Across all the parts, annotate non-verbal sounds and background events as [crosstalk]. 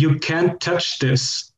You can't touch this.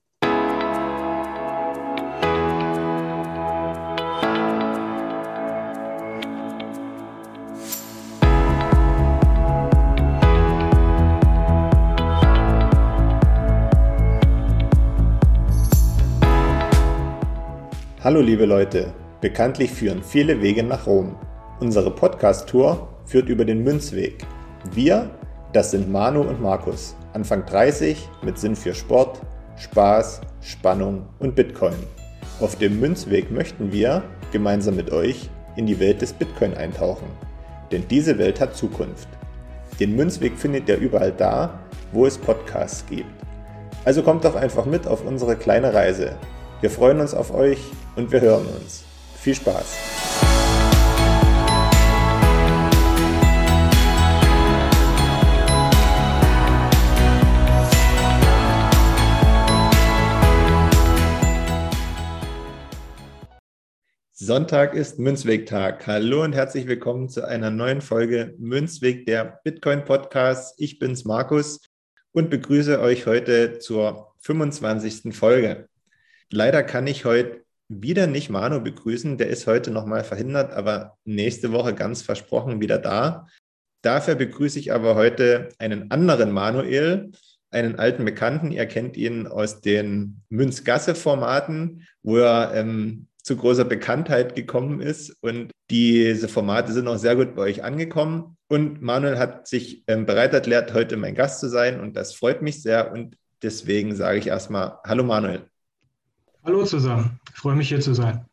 Hallo liebe Leute, bekanntlich führen viele Wege nach Rom. Unsere Podcast-Tour führt über den Münzweg. Wir, das sind Manu und Markus, Anfang 30 mit Sinn für Sport, Spaß, Spannung und Bitcoin. Auf dem Münzweg möchten wir, gemeinsam mit euch, in die Welt des Bitcoin eintauchen. Denn diese Welt hat Zukunft. Den Münzweg findet ihr überall da, wo es Podcasts gibt. Also kommt doch einfach mit auf unsere kleine Reise. Wir freuen uns auf euch und wir hören uns. Viel Spaß! Sonntag ist Münzweg-Tag. Hallo und herzlich willkommen zu einer neuen Folge Münzweg, der Bitcoin Podcast. Ich bin's Markus und begrüße euch heute zur 25. Folge. Leider kann ich heute wieder nicht Manu begrüßen. Der ist heute nochmal verhindert, aber nächste Woche ganz versprochen wieder da. Dafür begrüße ich aber heute einen anderen Manuel, einen alten Bekannten. Ihr kennt ihn aus den Münzgasse-Formaten, wo er ähm, zu großer Bekanntheit gekommen ist. Und diese Formate sind auch sehr gut bei euch angekommen. Und Manuel hat sich ähm, bereit erklärt, heute mein Gast zu sein. Und das freut mich sehr. Und deswegen sage ich erstmal Hallo Manuel. Hallo zusammen, ich freue mich hier zu sein.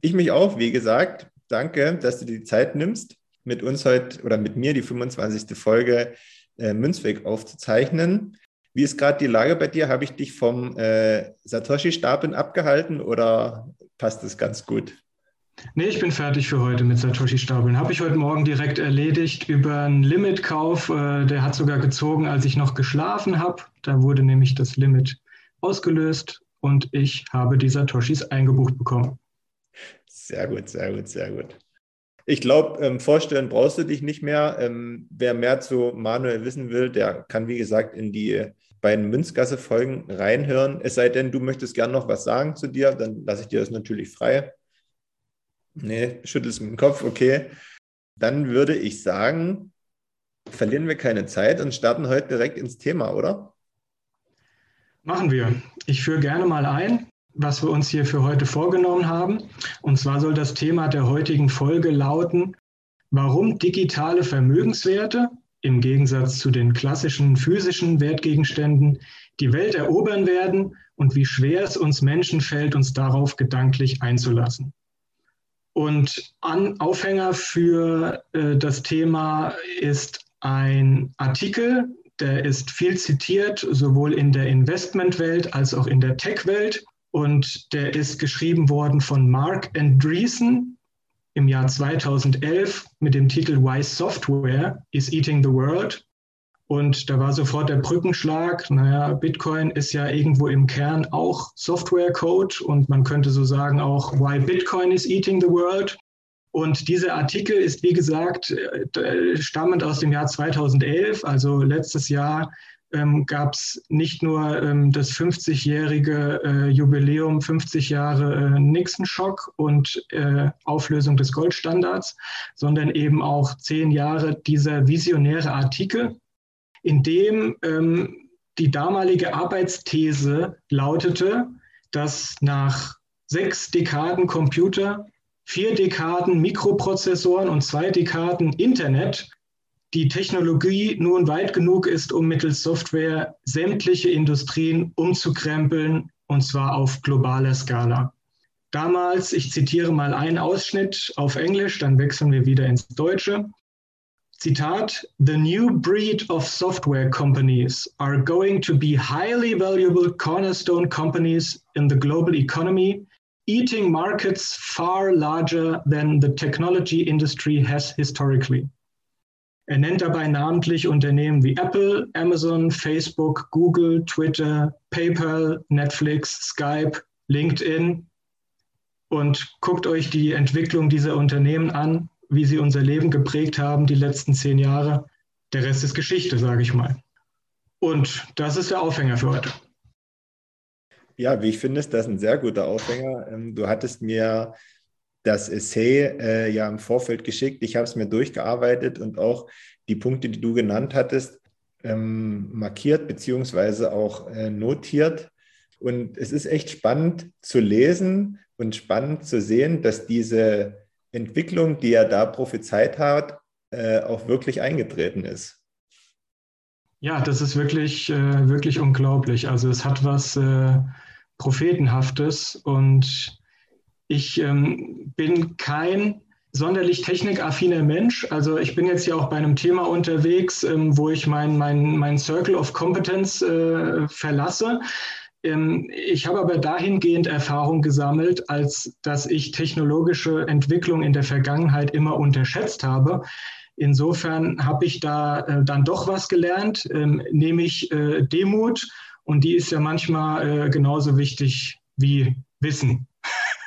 Ich mich auch, wie gesagt. Danke, dass du dir die Zeit nimmst, mit uns heute oder mit mir die 25. Folge äh, Münzweg aufzuzeichnen. Wie ist gerade die Lage bei dir? Habe ich dich vom äh, Satoshi-Stapeln abgehalten oder passt es ganz gut? Nee, ich bin fertig für heute mit Satoshi-Stapeln. Habe ich heute Morgen direkt erledigt über einen Limitkauf. Äh, der hat sogar gezogen, als ich noch geschlafen habe. Da wurde nämlich das Limit ausgelöst und ich habe die Satoshis eingebucht bekommen. Sehr gut, sehr gut, sehr gut. Ich glaube, ähm, vorstellen brauchst du dich nicht mehr. Ähm, wer mehr zu Manuel wissen will, der kann, wie gesagt, in die beiden Münzgasse-Folgen reinhören. Es sei denn, du möchtest gerne noch was sagen zu dir, dann lasse ich dir das natürlich frei. Nee, schüttelst mit dem Kopf, okay. Dann würde ich sagen, verlieren wir keine Zeit und starten heute direkt ins Thema, oder? Machen wir. Ich führe gerne mal ein, was wir uns hier für heute vorgenommen haben. Und zwar soll das Thema der heutigen Folge lauten, warum digitale Vermögenswerte im Gegensatz zu den klassischen physischen Wertgegenständen die Welt erobern werden und wie schwer es uns Menschen fällt, uns darauf gedanklich einzulassen. Und an Aufhänger für äh, das Thema ist ein Artikel, der ist viel zitiert, sowohl in der Investmentwelt als auch in der Tech-Welt. Und der ist geschrieben worden von Mark Andreessen im Jahr 2011 mit dem Titel Why Software is Eating the World. Und da war sofort der Brückenschlag, naja, Bitcoin ist ja irgendwo im Kern auch Software-Code und man könnte so sagen auch, why Bitcoin is eating the world. Und dieser Artikel ist, wie gesagt, äh, stammend aus dem Jahr 2011, also letztes Jahr ähm, gab es nicht nur ähm, das 50-jährige äh, Jubiläum, 50 Jahre äh, Nixon-Schock und äh, Auflösung des Goldstandards, sondern eben auch zehn Jahre dieser visionäre Artikel, in dem ähm, die damalige Arbeitsthese lautete, dass nach sechs Dekaden Computer vier Dekaden Mikroprozessoren und zwei Dekaden Internet die Technologie nun weit genug ist, um mittels Software sämtliche Industrien umzukrempeln, und zwar auf globaler Skala. Damals, ich zitiere mal einen Ausschnitt auf Englisch, dann wechseln wir wieder ins Deutsche. Zitat, The new breed of software companies are going to be highly valuable cornerstone companies in the global economy eating markets far larger than the technology industry has historically. Er nennt dabei namentlich Unternehmen wie Apple, Amazon, Facebook, Google, Twitter, PayPal, Netflix, Skype, LinkedIn und guckt euch die Entwicklung dieser Unternehmen an, wie sie unser Leben geprägt haben die letzten zehn Jahre. Der Rest ist Geschichte, sage ich mal. Und das ist der Aufhänger für heute. Ja, wie ich finde, ist das ein sehr guter Aufhänger. Ähm, du hattest mir das Essay äh, ja im Vorfeld geschickt. Ich habe es mir durchgearbeitet und auch die Punkte, die du genannt hattest, ähm, markiert beziehungsweise auch äh, notiert. Und es ist echt spannend zu lesen und spannend zu sehen, dass diese Entwicklung, die er da prophezeit hat, äh, auch wirklich eingetreten ist. Ja, das ist wirklich, äh, wirklich unglaublich. Also es hat was äh, Prophetenhaftes und ich ähm, bin kein sonderlich technikaffiner Mensch. Also ich bin jetzt hier auch bei einem Thema unterwegs, ähm, wo ich mein, mein, mein Circle of Competence äh, verlasse. Ähm, ich habe aber dahingehend Erfahrung gesammelt, als dass ich technologische Entwicklung in der Vergangenheit immer unterschätzt habe. Insofern habe ich da äh, dann doch was gelernt, ähm, nämlich äh, Demut. Und die ist ja manchmal äh, genauso wichtig wie Wissen.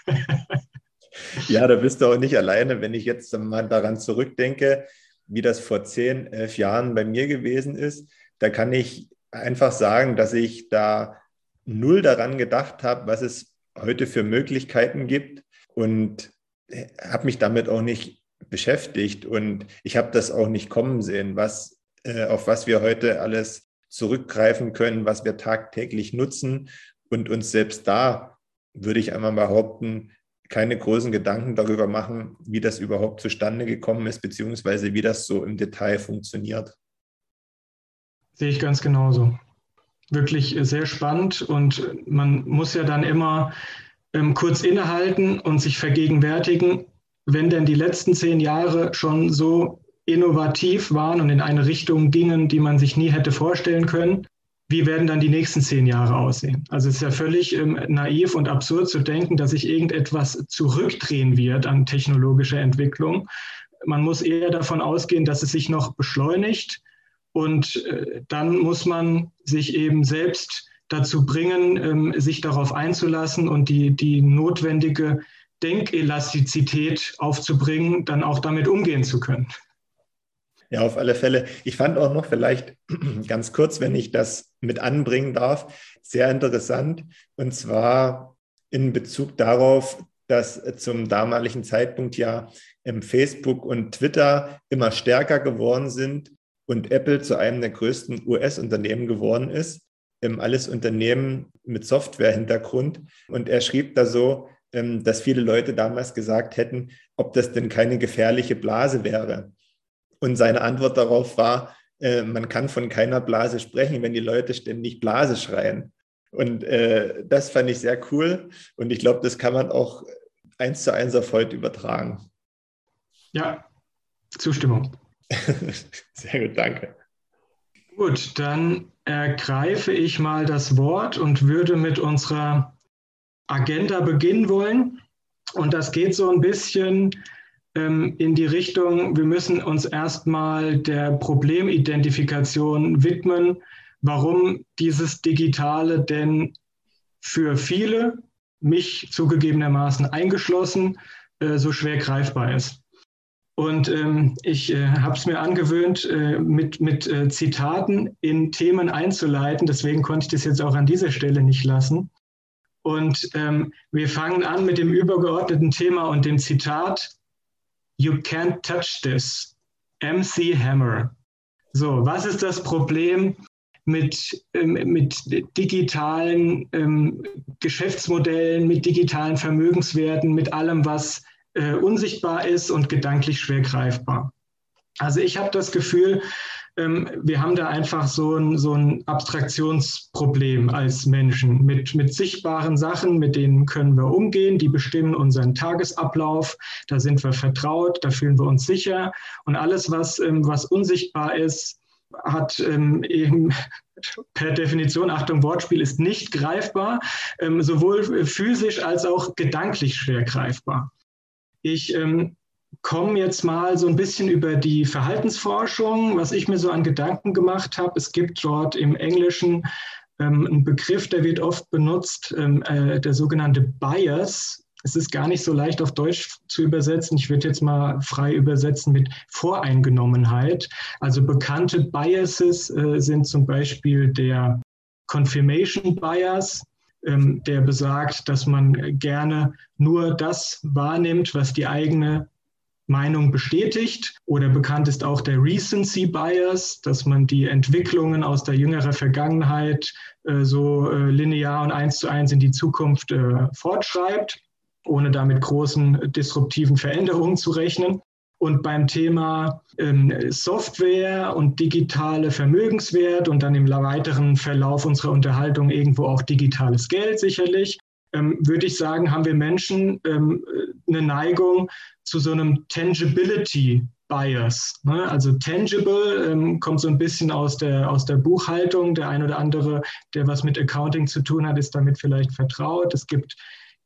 [laughs] ja, da bist du auch nicht alleine, wenn ich jetzt mal daran zurückdenke, wie das vor zehn, elf Jahren bei mir gewesen ist. Da kann ich einfach sagen, dass ich da null daran gedacht habe, was es heute für Möglichkeiten gibt und habe mich damit auch nicht beschäftigt und ich habe das auch nicht kommen sehen, was, äh, auf was wir heute alles zurückgreifen können, was wir tagtäglich nutzen und uns selbst da, würde ich einmal behaupten, keine großen Gedanken darüber machen, wie das überhaupt zustande gekommen ist, beziehungsweise wie das so im Detail funktioniert. Sehe ich ganz genauso wirklich sehr spannend und man muss ja dann immer ähm, kurz innehalten und sich vergegenwärtigen, wenn denn die letzten zehn Jahre schon so innovativ waren und in eine Richtung gingen, die man sich nie hätte vorstellen können, wie werden dann die nächsten zehn Jahre aussehen? Also es ist ja völlig ähm, naiv und absurd zu denken, dass sich irgendetwas zurückdrehen wird an technologischer Entwicklung. Man muss eher davon ausgehen, dass es sich noch beschleunigt und äh, dann muss man sich eben selbst dazu bringen, ähm, sich darauf einzulassen und die, die notwendige Denkelastizität aufzubringen, dann auch damit umgehen zu können. Ja, auf alle Fälle. Ich fand auch noch vielleicht [clears throat] ganz kurz, wenn ich das mit anbringen darf, sehr interessant. Und zwar in Bezug darauf, dass zum damaligen Zeitpunkt ja Facebook und Twitter immer stärker geworden sind und Apple zu einem der größten US-Unternehmen geworden ist. Ähm, alles Unternehmen mit Software-Hintergrund. Und er schrieb da so, ähm, dass viele Leute damals gesagt hätten, ob das denn keine gefährliche Blase wäre. Und seine Antwort darauf war, äh, man kann von keiner Blase sprechen, wenn die Leute ständig Blase schreien. Und äh, das fand ich sehr cool. Und ich glaube, das kann man auch eins zu eins auf heute übertragen. Ja, Zustimmung. [laughs] Sehr gut, danke. Gut, dann ergreife ich mal das Wort und würde mit unserer Agenda beginnen wollen. Und das geht so ein bisschen ähm, in die Richtung, wir müssen uns erstmal der Problemidentifikation widmen, warum dieses Digitale denn für viele, mich zugegebenermaßen eingeschlossen, äh, so schwer greifbar ist. Und ähm, ich äh, habe es mir angewöhnt, äh, mit, mit äh, Zitaten in Themen einzuleiten. Deswegen konnte ich das jetzt auch an dieser Stelle nicht lassen. Und ähm, wir fangen an mit dem übergeordneten Thema und dem Zitat You can't touch this. MC Hammer. So, was ist das Problem mit, ähm, mit digitalen ähm, Geschäftsmodellen, mit digitalen Vermögenswerten, mit allem, was äh, unsichtbar ist und gedanklich schwer greifbar. Also ich habe das Gefühl, wir haben da einfach so ein, so ein Abstraktionsproblem als Menschen. Mit, mit sichtbaren Sachen, mit denen können wir umgehen, die bestimmen unseren Tagesablauf, da sind wir vertraut, da fühlen wir uns sicher. Und alles, was, ähm, was unsichtbar ist, hat ähm, eben [laughs] per Definition, Achtung, Wortspiel ist nicht greifbar, ähm, sowohl physisch als auch gedanklich schwer greifbar. Ich ähm, komme jetzt mal so ein bisschen über die Verhaltensforschung, was ich mir so an Gedanken gemacht habe. Es gibt dort im Englischen ähm, einen Begriff, der wird oft benutzt, ähm, äh, der sogenannte Bias. es ist gar nicht so leicht auf Deutsch zu übersetzen. Ich würde jetzt mal frei übersetzen mit Voreingenommenheit. Also bekannte Biases äh, sind zum Beispiel der Confirmation Bias, ähm, der besagt, dass man gerne nur das wahrnimmt, was die eigene Meinung bestätigt. Oder bekannt ist auch der Recency Bias, dass man die Entwicklungen aus der jüngeren Vergangenheit äh, so äh, linear und eins zu eins in die Zukunft äh, fortschreibt, ohne damit großen disruptiven Veränderungen zu rechnen. Und beim Thema ähm, Software und digitale Vermögenswert und dann im weiteren Verlauf unserer Unterhaltung irgendwo auch digitales Geld sicherlich, ähm, würde ich sagen, haben wir Menschen ähm, eine Neigung zu so einem Tangibility Bias. Ne? Also tangible ähm, kommt so ein bisschen aus der, aus der Buchhaltung. Der ein oder andere, der was mit Accounting zu tun hat, ist damit vielleicht vertraut. Es gibt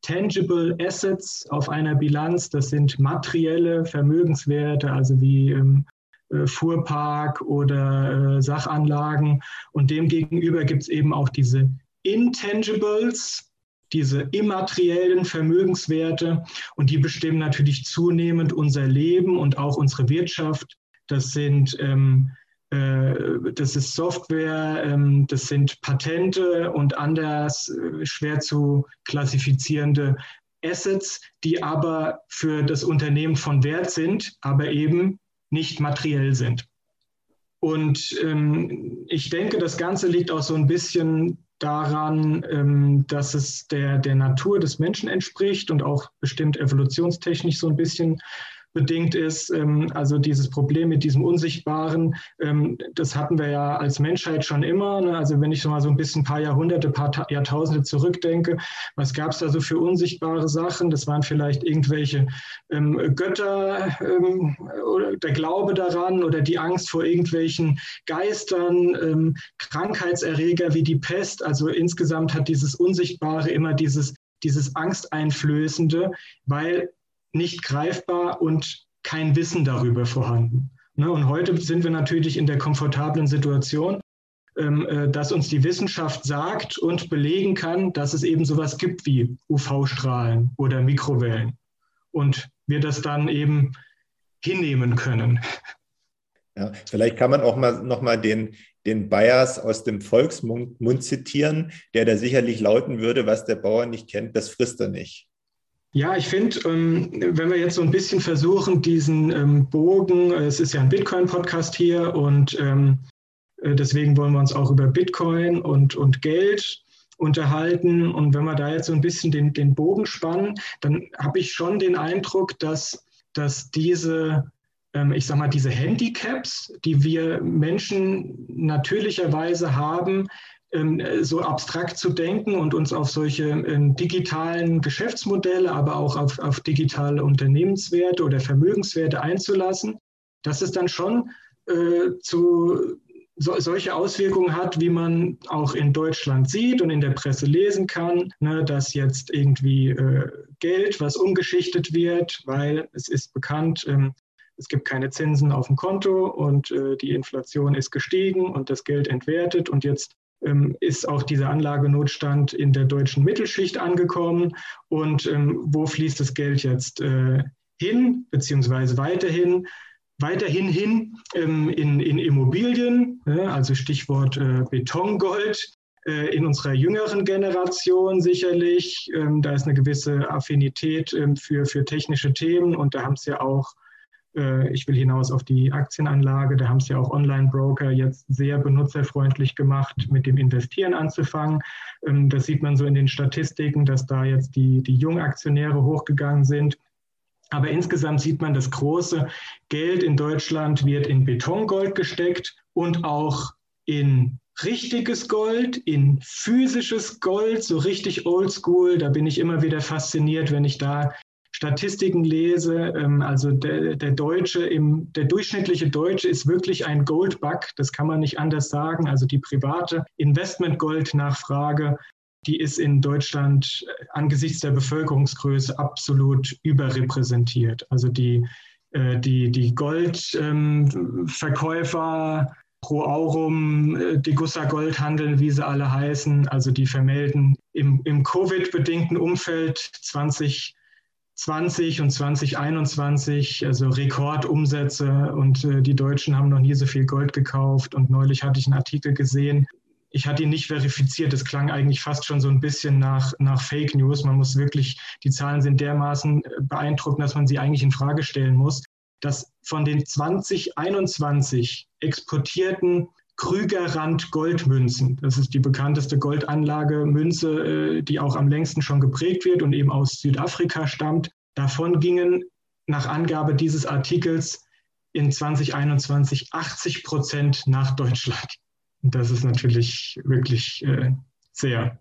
tangible Assets auf einer Bilanz. Das sind materielle Vermögenswerte, also wie ähm, äh, Fuhrpark oder äh, Sachanlagen. Und demgegenüber gibt es eben auch diese Intangibles, diese immateriellen Vermögenswerte und die bestimmen natürlich zunehmend unser Leben und auch unsere Wirtschaft. Das sind ähm, äh, das ist Software, ähm, das sind Patente und anders äh, schwer zu klassifizierende Assets, die aber für das Unternehmen von Wert sind, aber eben nicht materiell sind. Und ähm, ich denke, das Ganze liegt auch so ein bisschen daran, ähm, dass es der, der Natur des Menschen entspricht und auch bestimmt evolutionstechnisch so ein bisschen bedingt ist. Ähm, also dieses Problem mit diesem Unsichtbaren, ähm, das hatten wir ja als Menschheit schon immer. Ne? Also wenn ich so mal so ein bisschen ein paar Jahrhunderte, paar Jahrtausende zurückdenke, was gab es da so für unsichtbare Sachen? Das waren vielleicht irgendwelche ähm, Götter oder der Glaube daran oder die Angst vor irgendwelchen Geistern, Krankheitserreger wie die Pest. Also insgesamt hat dieses Unsichtbare immer dieses dieses Angsteinflößende, weil nicht greifbar und kein Wissen darüber vorhanden. Ne, und heute sind wir natürlich in der komfortablen Situation, ähm, äh, dass uns die Wissenschaft sagt und belegen kann, dass es eben sowas gibt wie UV-Strahlen oder Mikrowellen. Und wir das dann eben hinnehmen können. Ja, vielleicht kann man auch mal nochmal den, den Bias aus dem Volksmund zitieren, der da sicherlich lauten würde, was der Bauer nicht kennt, das frisst er nicht. Ja, ich finde, ähm, wenn wir jetzt so ein bisschen versuchen, diesen ähm, Bogen, äh, es ist ja ein Bitcoin-Podcast hier und ähm, äh, deswegen wollen wir uns auch über Bitcoin und, und Geld unterhalten. Und wenn wir da jetzt so ein bisschen den, den Bogen spannen, dann habe ich schon den Eindruck, dass, dass diese, ich sag mal, diese Handicaps, die wir Menschen natürlicherweise haben, so abstrakt zu denken und uns auf solche ähm, digitalen Geschäftsmodelle, aber auch auf, auf digitale Unternehmenswerte oder Vermögenswerte einzulassen, dass es dann schon äh, zu so, solche Auswirkungen hat, wie man auch in Deutschland sieht und in der Presse lesen kann, ne, dass jetzt irgendwie äh, Geld, was umgeschichtet wird, weil es ist bekannt, ähm, es gibt keine Zinsen auf dem Konto und äh, die Inflation ist gestiegen und das Geld entwertet und jetzt ähm, ist auch dieser Anlagenotstand in der deutschen Mittelschicht angekommen. Und ähm, wo fließt das Geld jetzt äh, hin, beziehungsweise weiterhin? Weiterhin hin ähm, in, in Immobilien, also Stichwort äh, Betongold äh, in unserer jüngeren Generation sicherlich. da ist eine gewisse Affinität für, für technische Themen und da haben es ja auch ich will hinaus auf die Aktienanlage. Da haben es ja auch Online-Broker jetzt sehr benutzerfreundlich gemacht, mit dem Investieren anzufangen. Ähm, das sieht man so in den Statistiken, dass da jetzt die, die Jungaktionäre hochgegangen sind. Aber insgesamt sieht man, das große Geld in Deutschland wird in Betongold gesteckt und auch in richtiges Gold, in physisches Gold, so richtig oldschool. Da bin ich immer wieder fasziniert, wenn ich da Statistiken lese, ähm, also der, der Deutsche, im, der durchschnittliche Deutsche ist wirklich ein Goldbug, das kann man nicht anders sagen. Also die private Investmentgold-Nachfrage, die ist in Deutschland angesichts der Bevölkerungsgröße absolut überrepräsentiert. Also die, äh, die, die Goldverkäufer, ähm, Pro Aurum, äh, Degussa Goldhandel, wie sie alle heißen, also die vermelden im, im Covid-bedingten Umfeld 20 20 und 2021, also Rekordumsätze und äh, die Deutschen haben noch nie so viel Gold gekauft. Und neulich hatte ich einen Artikel gesehen, ich hatte ihn nicht verifiziert. Es klang eigentlich fast schon so ein bisschen nach, nach Fake News. Man muss wirklich, die Zahlen sind dermaßen beeindruckend, dass man sie eigentlich in Frage stellen muss, dass von den 2021 exportierten Krügerrand Goldmünzen. Das ist die bekannteste Goldanlage Münze, äh, die auch am längsten schon geprägt wird und eben aus Südafrika stammt. Davon gingen nach Angabe dieses Artikels in 2021 80 Prozent nach Deutschland. Das ist natürlich wirklich äh, sehr,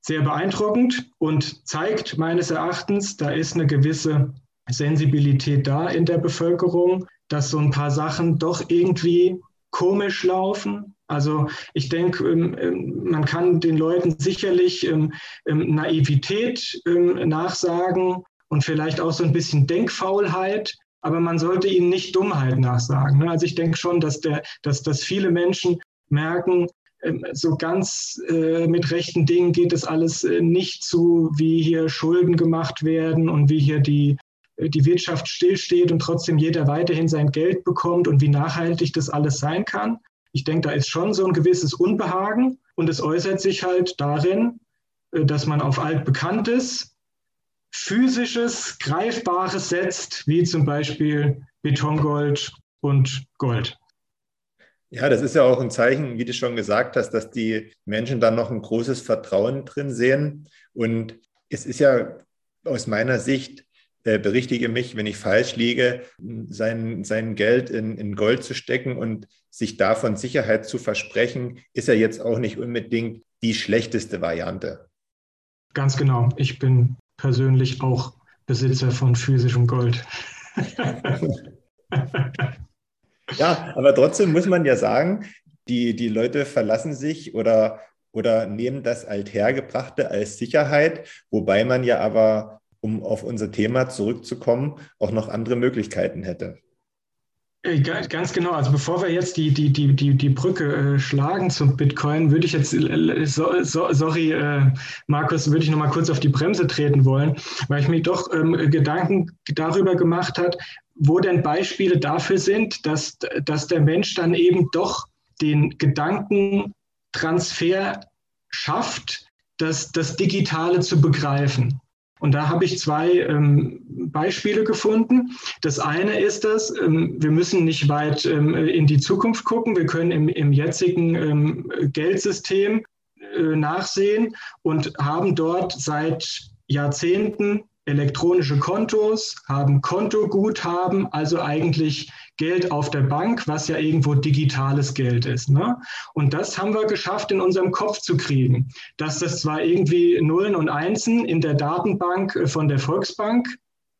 sehr beeindruckend und zeigt meines Erachtens, da ist eine gewisse Sensibilität da in der Bevölkerung, dass so ein paar Sachen doch irgendwie komisch laufen. Also ich denke, ähm, ähm, man kann den Leuten sicherlich ähm, Naivität nachsagen und vielleicht auch so ein bisschen Denkfaulheit, aber man sollte ihnen nicht Dummheit nachsagen. Ne? Also ich denke schon, dass, der, dass, dass viele Menschen merken, so ganz äh, mit rechten Dingen geht es alles äh, nicht zu, wie hier Schulden gemacht werden und wie hier die, die Wirtschaft stillsteht und trotzdem jeder weiterhin sein Geld bekommt und wie nachhaltig das alles sein kann. Ich denke, da ist schon so ein gewisses Unbehagen und es äußert sich halt darin, dass man auf altbekanntes, physisches, greifbares setzt, wie zum Beispiel Betongold und Gold. Ja, das ist ja auch ein Zeichen, wie du schon gesagt hast, dass die Menschen dann noch ein großes Vertrauen drin sehen. Und es ist ja aus meiner Sicht, äh, berichtige mich, wenn ich falsch liege, sein, sein Geld in, in Gold zu stecken und sich davon Sicherheit zu versprechen, ist ja jetzt auch nicht unbedingt die schlechteste Variante. Ganz genau. Ich bin persönlich auch Besitzer von physischem Gold. [laughs] Ja, aber trotzdem muss man ja sagen, die, die Leute verlassen sich oder, oder nehmen das Althergebrachte als Sicherheit, wobei man ja aber, um auf unser Thema zurückzukommen, auch noch andere Möglichkeiten hätte. Äh, ganz genau. Also bevor wir jetzt die, die, die, die, die Brücke äh, schlagen zum Bitcoin, würde ich jetzt, so, so, sorry, äh, Markus, würde ich nochmal kurz auf die Bremse treten wollen, weil ich mir doch ähm, Gedanken darüber gemacht hat, wo denn Beispiele dafür sind, dass, dass der Mensch dann eben doch den Gedankentransfer schafft, das, das Digitale zu begreifen. Und da habe ich zwei ähm, Beispiele gefunden. Das eine ist das, ähm, wir müssen nicht weit ähm, in die Zukunft gucken. Wir können im, im jetzigen ähm, Geldsystem äh, nachsehen und haben dort seit Jahrzehnten elektronische Kontos, haben Kontoguthaben, also eigentlich Geld auf der Bank, was ja irgendwo digitales Geld ist. Ne? Und das haben wir geschafft, in unserem Kopf zu kriegen, dass das zwar irgendwie Nullen und Einsen in der Datenbank äh, von der Volksbank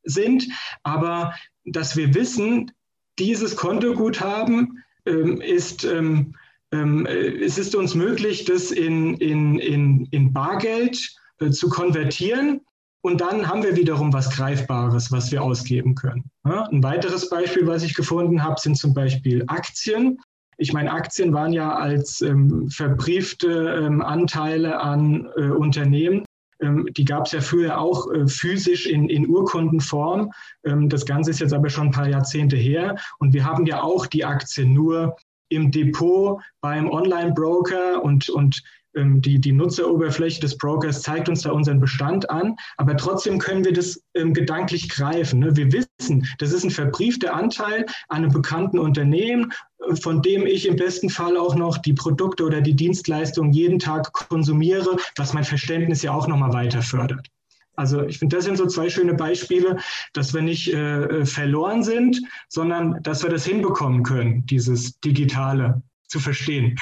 sind, aber dass wir wissen, dieses Kontoguthaben ähm, ist ähm, ähm, es ist uns möglich, das in, in, in, in Bargeld äh, zu konvertieren und dann haben wir wiederum was Greifbares, was wir ausgeben können. Ein weiteres Beispiel, was ich gefunden habe, sind zum Beispiel Aktien. Ich meine, Aktien waren ja als ähm, verbriefte ähm, Anteile an äh, Unternehmen. Ähm, die gab es ja früher auch äh, physisch in, in Urkundenform. Ähm, das Ganze ist jetzt aber schon ein paar Jahrzehnte her. Und wir haben ja auch die Aktien nur im Depot beim Online-Broker und, und die, die Nutzeroberfläche des Brokers zeigt uns da unseren Bestand an, aber trotzdem können wir das ähm, gedanklich greifen. Ne? Wir wissen, das ist ein verbriefter Anteil an einem bekannten Unternehmen, äh, von dem ich im besten Fall auch noch die Produkte oder die Dienstleistungen jeden Tag konsumiere, was mein Verständnis ja auch nochmal weiter fördert. Also ich finde, das sind so zwei schöne Beispiele, dass wir nicht äh, äh verloren sind, sondern dass wir das hinbekommen können, dieses Digitale zu verstehen.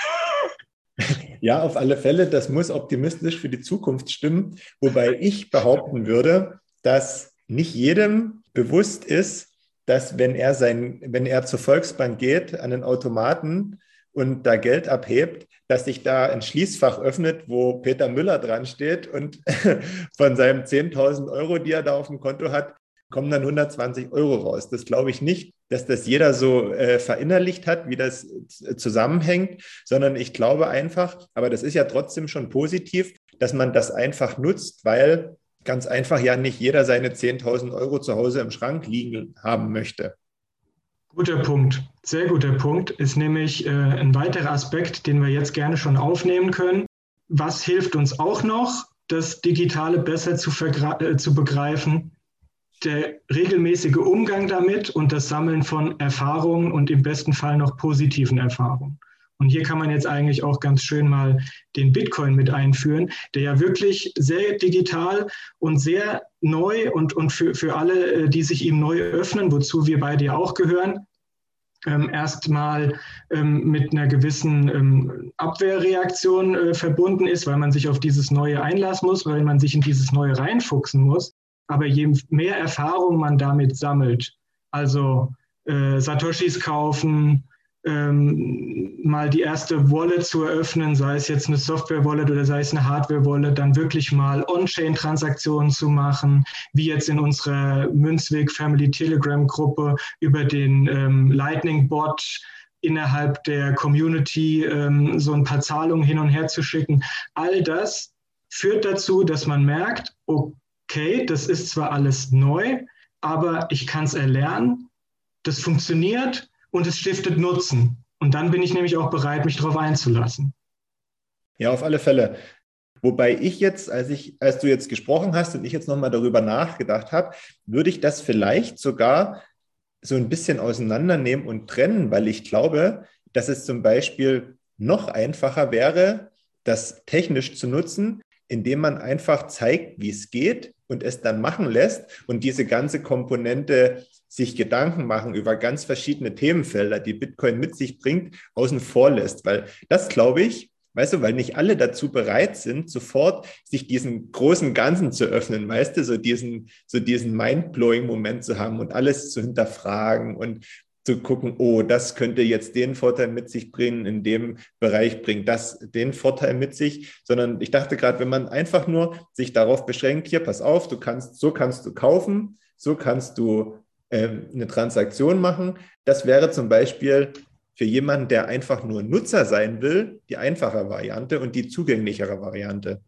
[laughs] Ja, auf alle Fälle, das muss optimistisch für die Zukunft stimmen, wobei ich behaupten würde, dass nicht jedem bewusst ist, dass wenn er sein, wenn er zur Volksbank geht, an den Automaten und da Geld abhebt, dass sich da ein Schließfach öffnet, wo Peter Müller dran steht und [laughs] von seinem 10.000 Euro, die er da auf dem Konto hat, kommen dann 120 Euro raus. Das glaube ich nicht, dass das jeder so äh, verinnerlicht hat, wie das zusammenhängt, sondern ich glaube einfach, aber das ist ja trotzdem schon positiv, dass man das einfach nutzt, weil ganz einfach ja nicht jeder seine 10.000 Euro zu Hause im Schrank liegen haben möchte. Guter Punkt, sehr guter Punkt, ist nämlich äh, ein weiterer Aspekt, den wir jetzt gerne schon aufnehmen können. Was hilft uns auch noch, das Digitale besser zu, äh, zu begreifen? Der regelmäßige Umgang damit und das Sammeln von Erfahrungen und im besten Fall noch positiven Erfahrungen. Und hier kann man jetzt eigentlich auch ganz schön mal den Bitcoin mit einführen, der ja wirklich sehr digital und sehr neu und, und für, für alle, äh, die sich ihm neu öffnen, wozu wir beide ja auch gehören, ähm, erstmal ähm, mit einer gewissen ähm, Abwehrreaktion äh, verbunden ist, weil man sich auf dieses Neue einlassen muss, weil man sich in dieses Neue reinfuchsen muss. Aber je mehr Erfahrung man damit sammelt, also äh, Satoshis kaufen, ähm, mal die erste Wallet zu eröffnen, sei es jetzt eine Software-Wallet oder sei es eine Hardware-Wallet, dann wirklich mal On-Chain-Transaktionen zu machen, wie jetzt in unserer Münzweg Family Telegram-Gruppe über den ähm, Lightning-Bot innerhalb der Community ähm, so ein paar Zahlungen hin und her zu schicken. All das führt dazu, dass man merkt, okay, das ist zwar alles neu, aber ich kann es erlernen, das funktioniert und es stiftet Nutzen. Und dann bin ich nämlich auch bereit, mich darauf einzulassen. Ja, auf alle Fälle. Wobei ich jetzt, als ich, als du jetzt gesprochen hast und ich jetzt nochmal darüber nachgedacht habe, würde ich das vielleicht sogar so ein bisschen auseinandernehmen und trennen, weil ich glaube, dass es zum Beispiel noch einfacher wäre, das technisch zu nutzen, indem man einfach zeigt, wie es geht und es dann machen lässt und diese ganze Komponente sich Gedanken machen über ganz verschiedene Themenfelder, die Bitcoin mit sich bringt, außen vor lässt. Weil das, glaube ich, weißt du, weil nicht alle dazu bereit sind, sofort sich diesen großen Ganzen zu öffnen, weißt du, so diesen, so diesen mind-blowing Moment zu haben und alles zu hinterfragen und zu gucken, oh, das könnte jetzt den Vorteil mit sich bringen, in dem Bereich bringt das den Vorteil mit sich, sondern ich dachte gerade, wenn man einfach nur sich darauf beschränkt, hier, pass auf, du kannst, so kannst du kaufen, so kannst du ähm, eine Transaktion machen. Das wäre zum Beispiel für jemanden, der einfach nur Nutzer sein will, die einfache Variante und die zugänglichere Variante.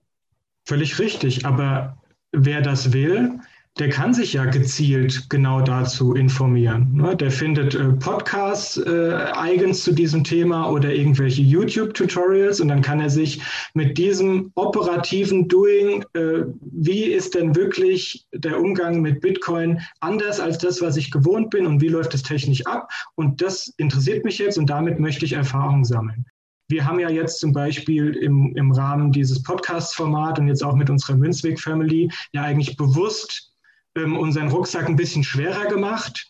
Völlig richtig, aber wer das will, der kann sich ja gezielt genau dazu informieren. Ne? Der findet äh, Podcasts äh, eigens zu diesem Thema oder irgendwelche YouTube-Tutorials und dann kann er sich mit diesem operativen Doing, äh, wie ist denn wirklich der Umgang mit Bitcoin anders als das, was ich gewohnt bin und wie läuft es technisch ab? Und das interessiert mich jetzt und damit möchte ich Erfahrung sammeln. Wir haben ja jetzt zum Beispiel im, im Rahmen dieses Podcast-Format und jetzt auch mit unserer Münzweg-Family ja eigentlich bewusst unseren Rucksack ein bisschen schwerer gemacht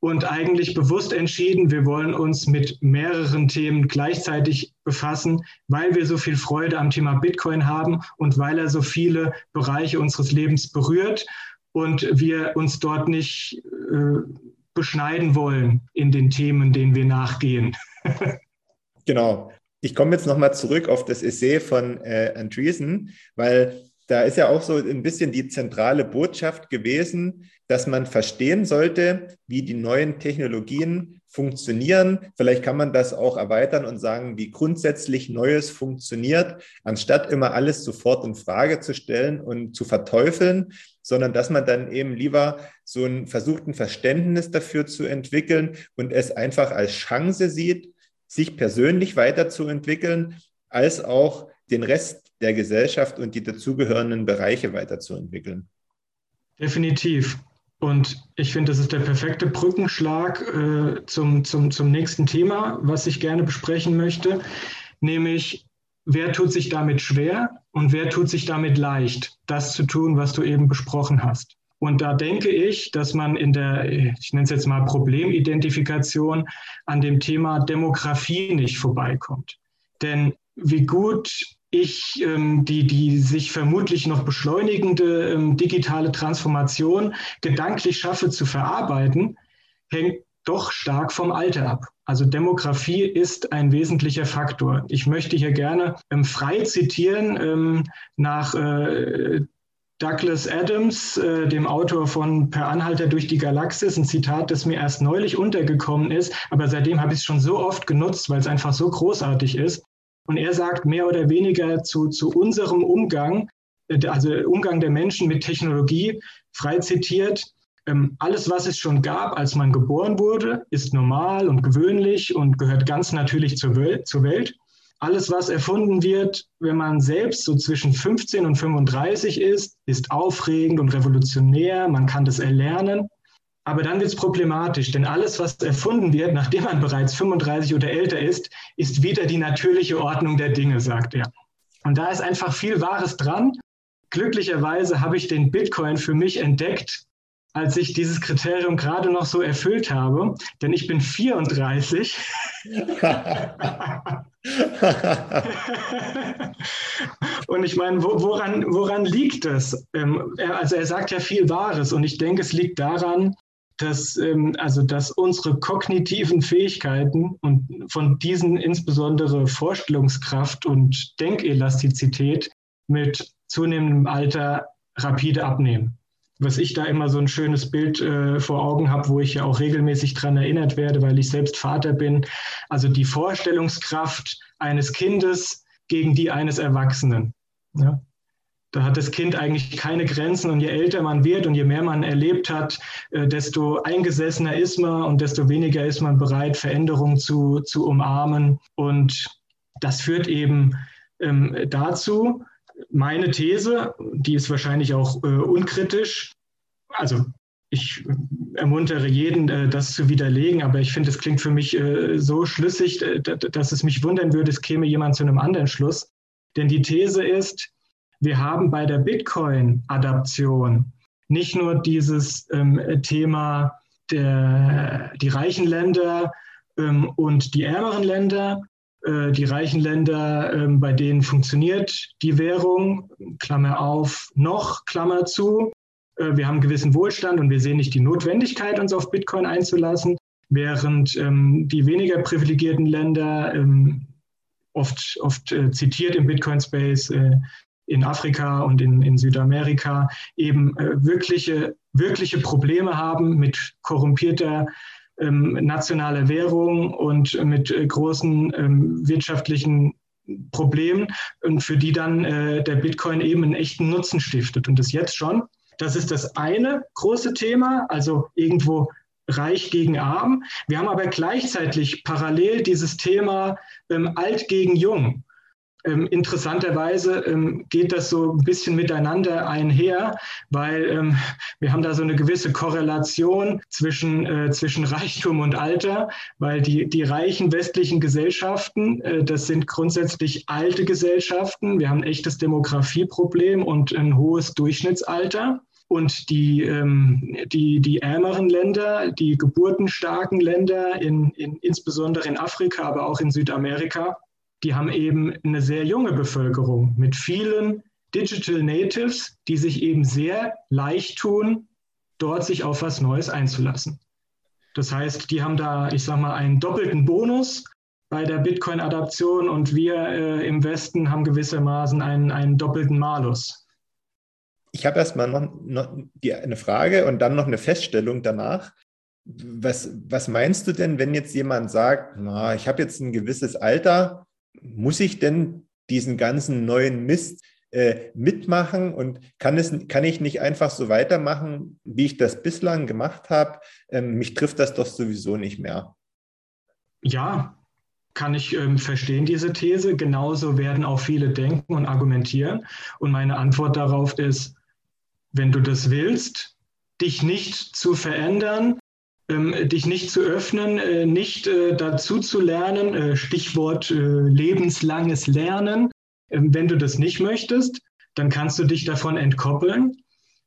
und eigentlich bewusst entschieden, wir wollen uns mit mehreren Themen gleichzeitig befassen, weil wir so viel Freude am Thema Bitcoin haben und weil er so viele Bereiche unseres Lebens berührt und wir uns dort nicht äh, beschneiden wollen in den Themen, denen wir nachgehen. [laughs] genau. Ich komme jetzt nochmal zurück auf das Essay von äh, Andreessen, weil da ist ja auch so ein bisschen die zentrale Botschaft gewesen, dass man verstehen sollte, wie die neuen Technologien funktionieren. Vielleicht kann man das auch erweitern und sagen, wie grundsätzlich Neues funktioniert, anstatt immer alles sofort in Frage zu stellen und zu verteufeln, sondern dass man dann eben lieber so ein versuchten Verständnis dafür zu entwickeln und es einfach als Chance sieht, sich persönlich weiterzuentwickeln, als auch den Rest der Gesellschaft und die dazugehörenden Bereiche weiterzuentwickeln. Definitiv. Und ich finde, das ist der perfekte Brückenschlag äh, zum, zum, zum nächsten Thema, was ich gerne besprechen möchte, nämlich wer tut sich damit schwer und wer tut sich damit leicht, das zu tun, was du eben besprochen hast. Und da denke ich, dass man in der, ich nenne es jetzt mal Problemidentifikation, an dem Thema Demografie nicht vorbeikommt. Denn wie gut ich ähm, die, die sich vermutlich noch beschleunigende ähm, digitale Transformation gedanklich schaffe zu verarbeiten, hängt doch stark vom Alter ab. Also Demografie ist ein wesentlicher Faktor. Ich möchte hier gerne ähm, frei zitieren ähm, nach äh, Douglas Adams, äh, dem Autor von Per Anhalter durch die Galaxis, ein Zitat, das mir erst neulich untergekommen ist, aber seitdem habe ich es schon so oft genutzt, weil es einfach so großartig ist. Und er sagt mehr oder weniger zu, zu unserem Umgang, äh, also Umgang der Menschen mit Technologie, frei zitiert, ähm, alles, was es schon gab, als man geboren wurde, ist normal und gewöhnlich und gehört ganz natürlich zur Welt. Alles, was erfunden wird, wenn man selbst so zwischen 15 und 35 ist, ist aufregend und revolutionär. Man kann das erlernen. Aber dann wird es problematisch, denn alles, was erfunden wird, nachdem man bereits 35 oder älter ist, ist wieder die natürliche Ordnung der Dinge, sagt er. Und da ist einfach viel Wahres dran. Glücklicherweise habe ich den Bitcoin für mich entdeckt, als ich dieses Kriterium gerade noch so erfüllt habe, denn ich bin 34. [laughs] und ich meine, woran, woran liegt das? Ähm, also er sagt ja viel Wahres und ich denke, es liegt daran, dass, ähm, also dass unsere kognitiven Fähigkeiten und von diesen insbesondere Vorstellungskraft und Denkelastizität mit zunehmendem Alter rapide abnehmen. Was ich da immer so ein schönes Bild äh, vor Augen habe, wo ich ja auch regelmäßig dran erinnert werde, weil ich selbst Vater bin. Also die Vorstellungskraft eines Kindes gegen die eines Erwachsenen. Ja? Da hat das Kind eigentlich keine Grenzen und je älter man wird und je mehr man erlebt hat, äh, desto eingesessener ist man und desto weniger ist man bereit, Veränderungen zu, zu umarmen. Und das führt eben ähm, dazu, meine These, die ist wahrscheinlich auch äh, unkritisch, also ich ermuntere jeden, äh, das zu widerlegen, aber ich finde, es klingt für mich äh, so schlüssig, dass es mich wundern würde, es käme jemand zu einem anderen Schluss. Denn die These ist, wir haben bei der Bitcoin-Adaption nicht nur dieses ähm, Thema der, die reichen Länder ähm, und die ärmeren Länder, äh, die reichen Länder, ähm, bei denen funktioniert die Währung, Klammer auf, noch, Klammer zu. Äh, wir haben gewissen Wohlstand und wir sehen nicht die Notwendigkeit, uns auf Bitcoin einzulassen, während ähm, die weniger privilegierten Länder, ähm, oft, oft äh, zitiert im Bitcoin-Space, in Afrika und in, in Südamerika eben äh, wirkliche, wirkliche Probleme haben mit korrumpierter ähm, nationaler Währung und mit äh, großen ähm, wirtschaftlichen Problemen und für die dann äh, der Bitcoin eben einen echten Nutzen stiftet und das jetzt schon. Das ist das eine große Thema, also irgendwo reich gegen arm. Wir haben aber gleichzeitig parallel dieses Thema ähm, alt gegen jung. Ähm, interessanterweise ähm, geht das so ein bisschen miteinander einher, weil ähm, wir haben da so eine gewisse Korrelation zwischen, äh, zwischen Reichtum und Alter, weil die, die reichen westlichen Gesellschaften, äh, das sind grundsätzlich alte Gesellschaften. Wir haben ein echtes Demografieproblem und ein hohes Durchschnittsalter. Und die, ähm, die, die ärmeren Länder, die geburtenstarken Länder, in, in, insbesondere in Afrika, aber auch in Südamerika, die haben eben eine sehr junge Bevölkerung mit vielen Digital Natives, die sich eben sehr leicht tun, dort sich auf was Neues einzulassen. Das heißt, die haben da, ich sage mal, einen doppelten Bonus bei der Bitcoin-Adaption und wir äh, im Westen haben gewissermaßen einen, einen doppelten Malus. Ich habe erstmal noch, noch die, eine Frage und dann noch eine Feststellung danach. Was, was meinst du denn, wenn jetzt jemand sagt, na, ich habe jetzt ein gewisses Alter, muss ich denn diesen ganzen neuen Mist äh, mitmachen und kann, es, kann ich nicht einfach so weitermachen, wie ich das bislang gemacht habe? Ähm, mich trifft das doch sowieso nicht mehr. Ja, kann ich ähm, verstehen, diese These. Genauso werden auch viele denken und argumentieren. Und meine Antwort darauf ist, wenn du das willst, dich nicht zu verändern, dich nicht zu öffnen, äh, nicht äh, dazu zu lernen, äh, Stichwort lebenslanges Lernen. Ähm, wenn du das nicht möchtest, dann kannst du dich davon entkoppeln.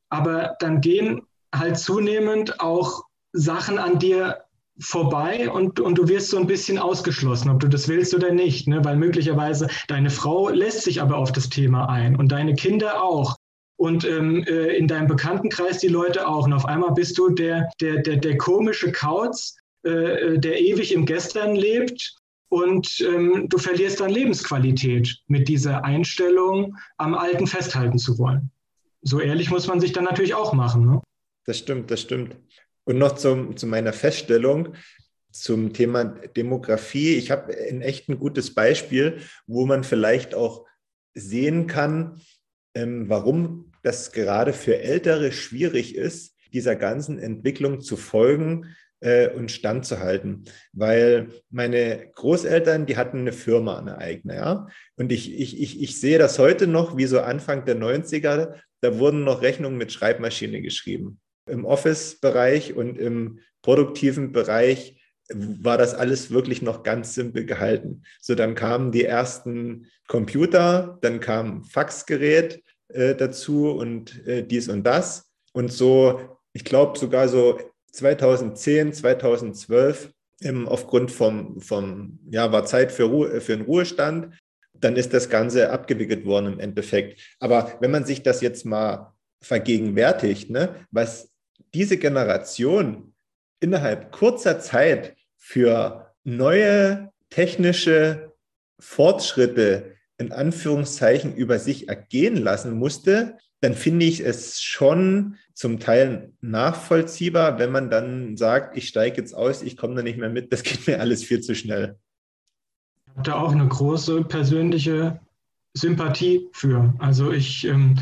Aber dann gehen halt zunehmend auch Sachen an dir vorbei und, und du wirst so ein bisschen ausgeschlossen, ob du das willst oder nicht, ne? weil möglicherweise deine Frau lässt sich aber auf das Thema ein und deine Kinder auch und ähm, äh, in deinem Bekanntenkreis die Leute auch. Und auf einmal bist du der, der, der, der komische Kauz, äh, äh, der ewig im Gestern lebt und ähm, du verlierst dann Lebensqualität mit dieser Einstellung, am Alten festhalten zu wollen. So ehrlich muss man sich dann natürlich auch machen. Ne? Das stimmt, das stimmt. Und noch zum, zu meiner Feststellung zum Thema Demografie. Ich habe ein echt ein gutes Beispiel, wo man vielleicht auch sehen kann, ähm, warum das gerade für Ältere schwierig ist, dieser ganzen Entwicklung zu folgen äh, und standzuhalten. Weil meine Großeltern, die hatten eine Firma, eine eigene, ja. Und ich, ich, ich, ich sehe das heute noch, wie so Anfang der 90er, da wurden noch Rechnungen mit Schreibmaschine geschrieben. Im Office-Bereich und im produktiven Bereich war das alles wirklich noch ganz simpel gehalten. So, dann kamen die ersten Computer, dann kam Faxgerät äh, dazu und äh, dies und das. Und so, ich glaube sogar so 2010, 2012, ähm, aufgrund vom, vom, ja, war Zeit für, Ruhe, für einen Ruhestand, dann ist das Ganze abgewickelt worden im Endeffekt. Aber wenn man sich das jetzt mal vergegenwärtigt, ne, was diese Generation innerhalb kurzer Zeit für neue technische Fortschritte in Anführungszeichen über sich ergehen lassen musste, dann finde ich es schon zum Teil nachvollziehbar, wenn man dann sagt, ich steige jetzt aus, ich komme da nicht mehr mit, das [laughs] geht mir alles viel zu schnell. Ich habe da auch eine große persönliche Sympathie für. Also ich, ähm,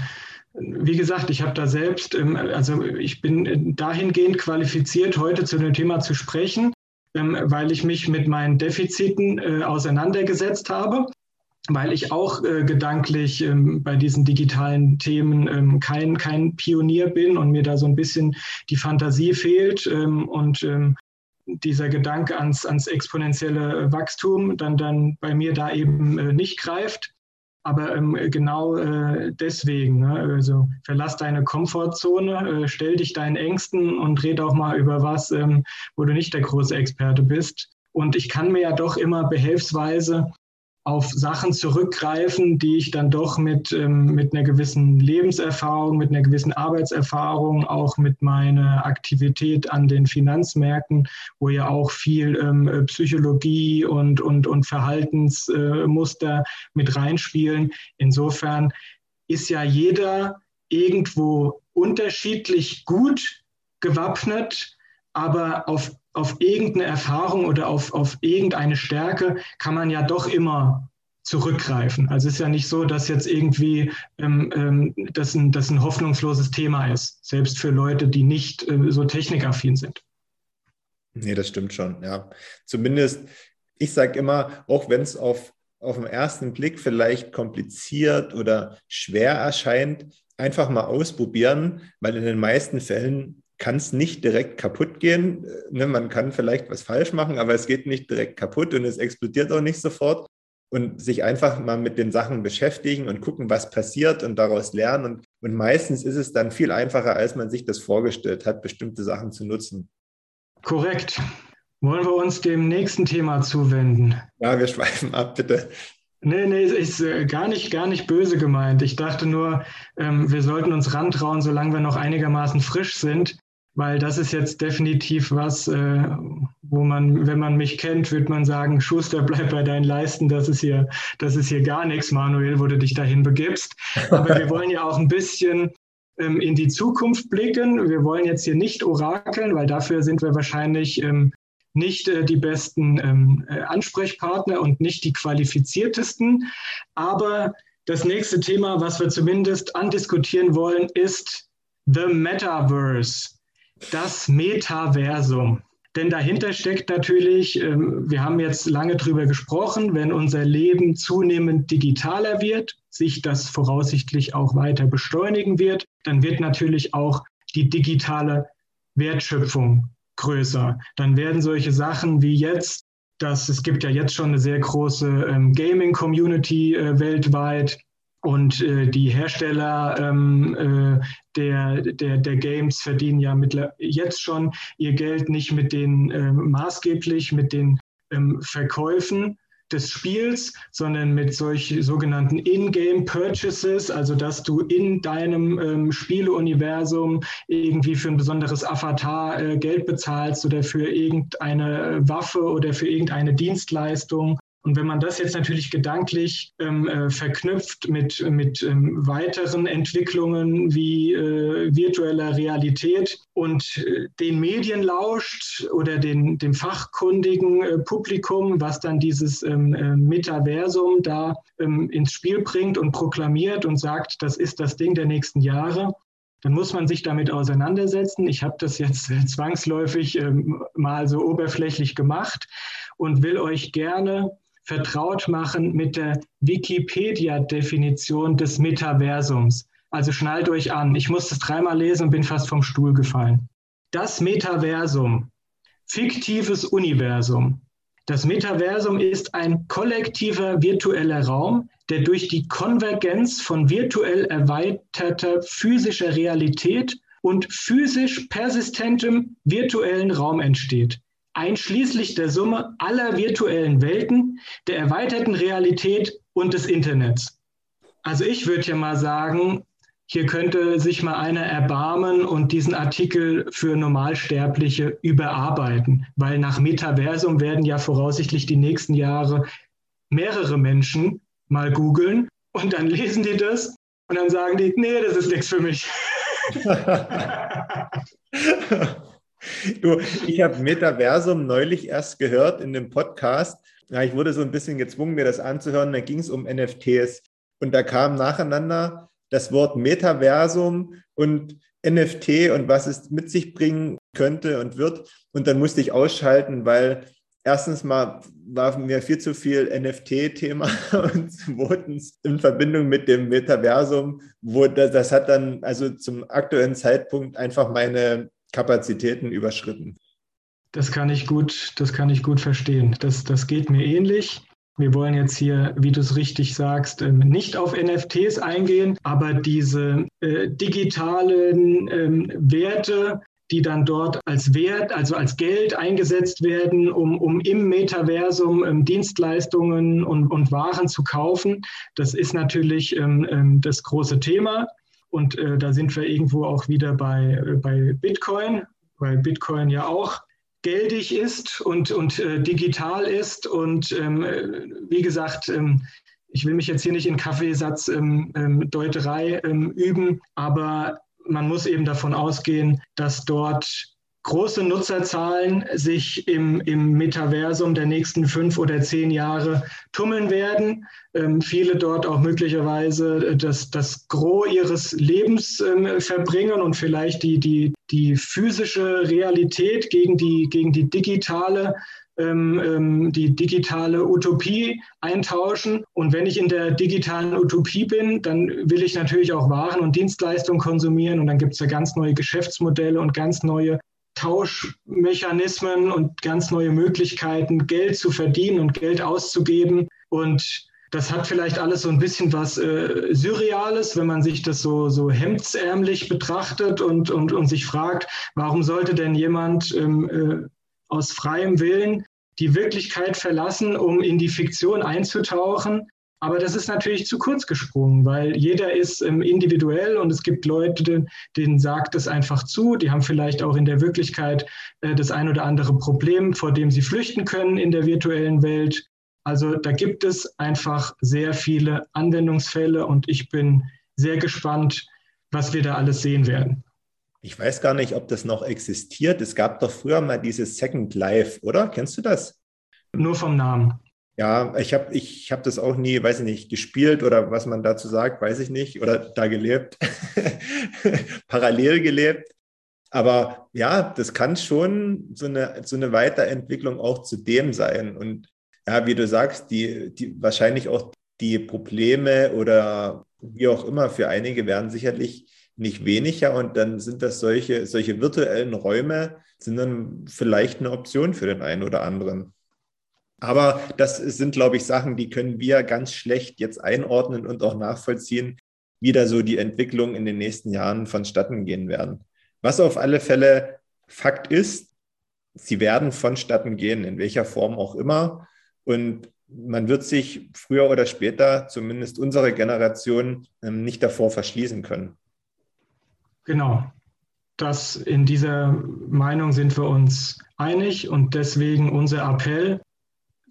wie gesagt, ich habe da selbst, ähm, also ich bin dahingehend qualifiziert, heute zu dem Thema zu sprechen, ähm, weil ich mich mit meinen Defiziten äh, auseinandergesetzt habe weil ich auch äh, gedanklich ähm, bei diesen digitalen Themen ähm, kein, kein Pionier bin und mir da so ein bisschen die Fantasie fehlt ähm, und ähm, dieser Gedanke ans, ans exponentielle Wachstum dann, dann bei mir da eben äh, nicht greift. Aber ähm, genau äh, deswegen, ne? also verlass deine Komfortzone, äh, stell dich deinen Ängsten und red auch mal über was, ähm, wo du nicht der große Experte bist. Und ich kann mir ja doch immer behelfsweise auf Sachen zurückgreifen, die ich dann doch mit, ähm, mit einer gewissen Lebenserfahrung, mit einer gewissen Arbeitserfahrung, auch mit meiner Aktivität an den Finanzmärkten, wo ja auch viel ähm, Psychologie und, und, und Verhaltensmuster äh, mit reinspielen. Insofern ist ja jeder irgendwo unterschiedlich gut gewappnet, aber auf auf irgendeine Erfahrung oder auf, auf irgendeine Stärke kann man ja doch immer zurückgreifen. Also es ist ja nicht so, dass jetzt irgendwie ähm, ähm, das, ein, das ein hoffnungsloses Thema ist, selbst für Leute, die nicht äh, so technikaffin sind. Nee, das stimmt schon, ja. Zumindest, ich sage immer, auch wenn es auf, auf den ersten Blick vielleicht kompliziert oder schwer erscheint, einfach mal ausprobieren, weil in den meisten Fällen kann es nicht direkt kaputt gehen. Ne, man kann vielleicht was falsch machen, aber es geht nicht direkt kaputt und es explodiert auch nicht sofort. Und sich einfach mal mit den Sachen beschäftigen und gucken, was passiert und daraus lernen. Und, und meistens ist es dann viel einfacher, als man sich das vorgestellt hat, bestimmte Sachen zu nutzen. Korrekt. Wollen wir uns dem nächsten Thema zuwenden? Ja, wir schweifen ab, bitte. Nee, nee, ist äh, gar nicht, gar nicht böse gemeint. Ich dachte nur, ähm, wir sollten uns rantrauen, solange wir noch einigermaßen frisch sind, weil das ist jetzt definitiv was, äh, wo man, wenn man mich kennt, wird man sagen, Schuster, [laughs] bleib bei deinen Leisten, das ist hier, das ist hier gar nichts, Manuel, wo du dich dahin begibst. Aber wir wollen ja auch ein bisschen ähm, in die Zukunft blicken. Wir wollen jetzt hier nicht orakeln, weil dafür sind wir wahrscheinlich ähm, nicht äh, die besten ähm, äh, Ansprechpartner und nicht die qualifiziertesten. Aber das nächste Thema, was wir zumindest andiskutieren wollen, ist The Metaverse das Metaversum. Denn dahinter steckt natürlich, ähm, wir haben jetzt lange drüber gesprochen, wenn unser Leben zunehmend digitaler wird, sich das voraussichtlich auch weiter beschleunigen wird, dann wird natürlich auch die digitale Wertschöpfung größer. Dann werden solche Sachen wie jetzt, dass es gibt ja jetzt schon eine sehr große ähm, Gaming-Community äh, weltweit, und äh, die Hersteller ähm, äh, der, der, der Games verdienen ja jetzt schon ihr Geld nicht mit den äh, maßgeblich mit den ähm, Verkäufen des Spiels, sondern mit solch sogenannten In-Game Purchases, also dass du in deinem ähm, Spieleuniversum irgendwie für ein besonderes Avatar äh, Geld bezahlst oder für irgendeine Waffe oder für irgendeine Dienstleistung Und wenn man das jetzt natürlich gedanklich ähm, äh, verknüpft mit, mit ähm, weiteren Entwicklungen wie äh, virtueller Realität und äh, den Medien lauscht oder den, dem fachkundigen äh, Publikum, was dann dieses ähm, äh, Metaversum da ähm, ins Spiel bringt und proklamiert und sagt, das ist das Ding der nächsten Jahre, dann muss man sich damit auseinandersetzen. Ich habe das jetzt [laughs] zwangsläufig ähm, mal so oberflächlich gemacht und will euch gerne vertraut machen mit der Wikipedia-Definition des Metaversums. Also schnallt euch an. Ich musste es dreimal lesen und bin fast vom Stuhl gefallen. Das Metaversum, fiktives Universum. Das Metaversum ist ein kollektiver virtueller Raum, der durch die Konvergenz von virtuell erweiterter physischer Realität und physisch persistentem virtuellen Raum entsteht einschließlich der Summe aller virtuellen Welten, der erweiterten Realität und des Internets. Also ich würde ja mal sagen, hier könnte sich mal einer erbarmen und diesen Artikel für Normalsterbliche überarbeiten, weil nach Metaversum werden ja voraussichtlich die nächsten Jahre mehrere Menschen mal googeln und dann lesen die das und dann sagen die, nee, das ist nichts für mich. [laughs] [laughs] Du, ich habe Metaversum neulich erst gehört in dem Podcast. Ja, ich wurde so ein bisschen gezwungen, mir das anzuhören. Da ging es um NFTs. Und da kam nacheinander das Wort Metaversum und NFT und was es mit sich bringen könnte und wird. Und dann musste ich ausschalten, weil erstens mal war mir viel zu viel NFT-Thema [laughs] und zweitens in Verbindung mit dem Metaversum, wo das, das hat dann also zum aktuellen Zeitpunkt einfach meine Kapazitäten überschritten. Das kann ich gut, das kann ich gut verstehen. Das, das geht mir ähnlich. Wir wollen jetzt hier, wie du es richtig sagst, ähm, nicht auf NFTs eingehen, aber diese äh, digitalen ähm, Werte, die dann dort als Wert, also als Geld eingesetzt werden, um, um im Metaversum ähm, Dienstleistungen und, und Waren zu kaufen, das ist natürlich ähm, ähm das große Thema. Und äh, da sind wir irgendwo auch wieder bei, äh, bei Bitcoin, weil Bitcoin ja auch geldig ist und, und äh, digital ist. Und ähm, äh, wie gesagt, ähm, ich will mich jetzt hier nicht in Kaffeesatzdeuterei ähm, ähm, üben, aber man muss eben davon ausgehen, dass dort große Nutzerzahlen sich im, im Metaversum der nächsten fünf oder zehn Jahre tummeln werden. Ähm, viele dort auch möglicherweise das, das Gros ihres Lebens ähm, verbringen und vielleicht die, die, die physische Realität gegen die, gegen die digitale ähm, ähm die digitale Utopie eintauschen. Und wenn ich in der digitalen Utopie bin, dann will ich natürlich auch Waren und Dienstleistungen konsumieren. Und dann gibt es ja ganz neue Geschäftsmodelle und ganz neue Tauschmechanismen und ganz neue Möglichkeiten, Geld zu verdienen und Geld auszugeben. Und das hat vielleicht alles so ein bisschen was äh, Surreales, wenn man sich das so, so hemdsärmlich betrachtet und, und, und sich fragt, warum sollte denn jemand ähm, äh, aus freiem Willen die Wirklichkeit verlassen, um in die Fiktion einzutauchen? Aber das ist natürlich zu kurz gesprungen, weil jeder ist ähm, individuell und es gibt Leute, denen sagt es einfach zu. Die haben vielleicht auch in der Wirklichkeit äh, das ein oder andere Problem, vor dem sie flüchten können in der virtuellen Welt. Also da gibt es einfach sehr viele Anwendungsfälle und ich bin sehr gespannt, was wir da alles sehen werden. Ich weiß gar nicht, ob das noch existiert. Es gab doch früher mal dieses Second Life, oder? Kennst du das? Nur vom Namen. Ja, ich habe ich hab das auch nie, weiß ich nicht, gespielt oder was man dazu sagt, weiß ich nicht, oder da gelebt, [laughs] parallel gelebt. Aber ja, das kann schon so eine, so eine Weiterentwicklung auch zu dem sein. Und ja, wie du sagst, die, die wahrscheinlich auch die Probleme oder wie auch immer für einige werden sicherlich nicht weniger. Und dann sind das solche, solche virtuellen Räume, sind dann vielleicht eine Option für den einen oder anderen. Aber das sind, glaube ich, Sachen, die können wir ganz schlecht jetzt einordnen und auch nachvollziehen, wie da so die Entwicklung in den nächsten Jahren vonstatten gehen werden. Was auf alle Fälle Fakt ist, sie werden vonstatten gehen, in welcher Form auch immer. Und man wird sich früher oder später, zumindest unsere Generation, ähm, nicht davor verschließen können. Genau. Das in dieser Meinung sind wir uns einig und deswegen unser Appell,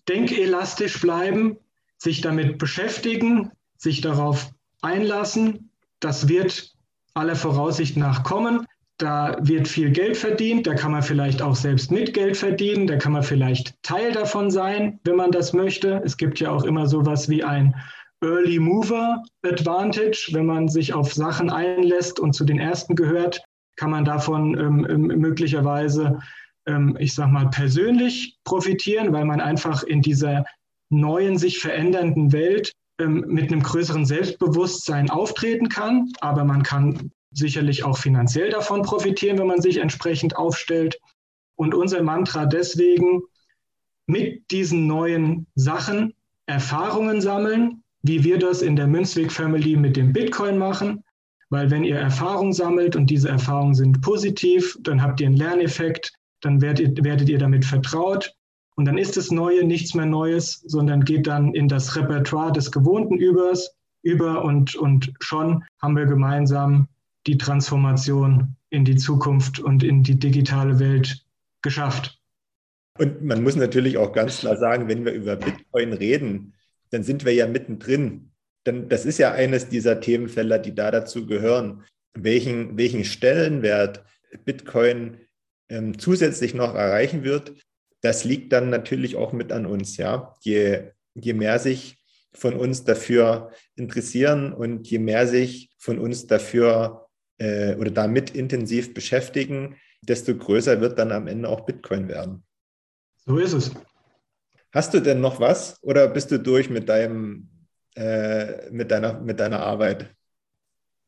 denkelastisch bleiben, sich damit beschäftigen, sich darauf einlassen. Das wird aller Voraussicht nach kommen. Da wird viel Geld verdient, da kann man vielleicht auch selbst mit Geld verdienen, da kann man vielleicht Teil davon sein, wenn man das möchte. Es gibt ja auch immer sowas wie ein Early Mover Advantage. Wenn man sich auf Sachen einlässt und zu den ersten gehört, kann man davon ähm, ähm möglicherweise, ich sag mal, persönlich profitieren, weil man einfach in dieser neuen, sich verändernden Welt ähm, mit einem größeren Selbstbewusstsein auftreten kann. Aber man kann sicherlich auch finanziell davon profitieren, wenn man sich entsprechend aufstellt. Und unser Mantra deswegen, mit diesen neuen Sachen Erfahrungen sammeln, wie wir das in der Münzweg Family mit dem Bitcoin machen. Weil wenn ihr Erfahrung sammelt und diese Erfahrungen sind positiv, dann habt ihr einen Lerneffekt, dann werdet, werdet ihr damit vertraut und dann ist das Neue nichts mehr Neues, sondern geht dann in das Repertoire des Gewohnten übers, über und, und schon haben wir gemeinsam die Transformation in die Zukunft und in die digitale Welt geschafft. Und man muss natürlich auch ganz klar sagen, wenn wir über Bitcoin reden, dann sind wir ja mittendrin. Denn das ist ja eines dieser Themenfelder, die da dazu gehören. Welchen, welchen Stellenwert Bitcoin ähm, zusätzlich noch erreichen wird, das liegt dann natürlich auch mit an uns, ja. Je, je mehr sich von uns dafür interessieren und je mehr sich von uns dafür äh, oder damit intensiv beschäftigen, desto größer wird dann am Ende auch Bitcoin werden. So ist es. Hast du denn noch was oder bist du durch mit deinem äh, mit deiner mit deiner Arbeit?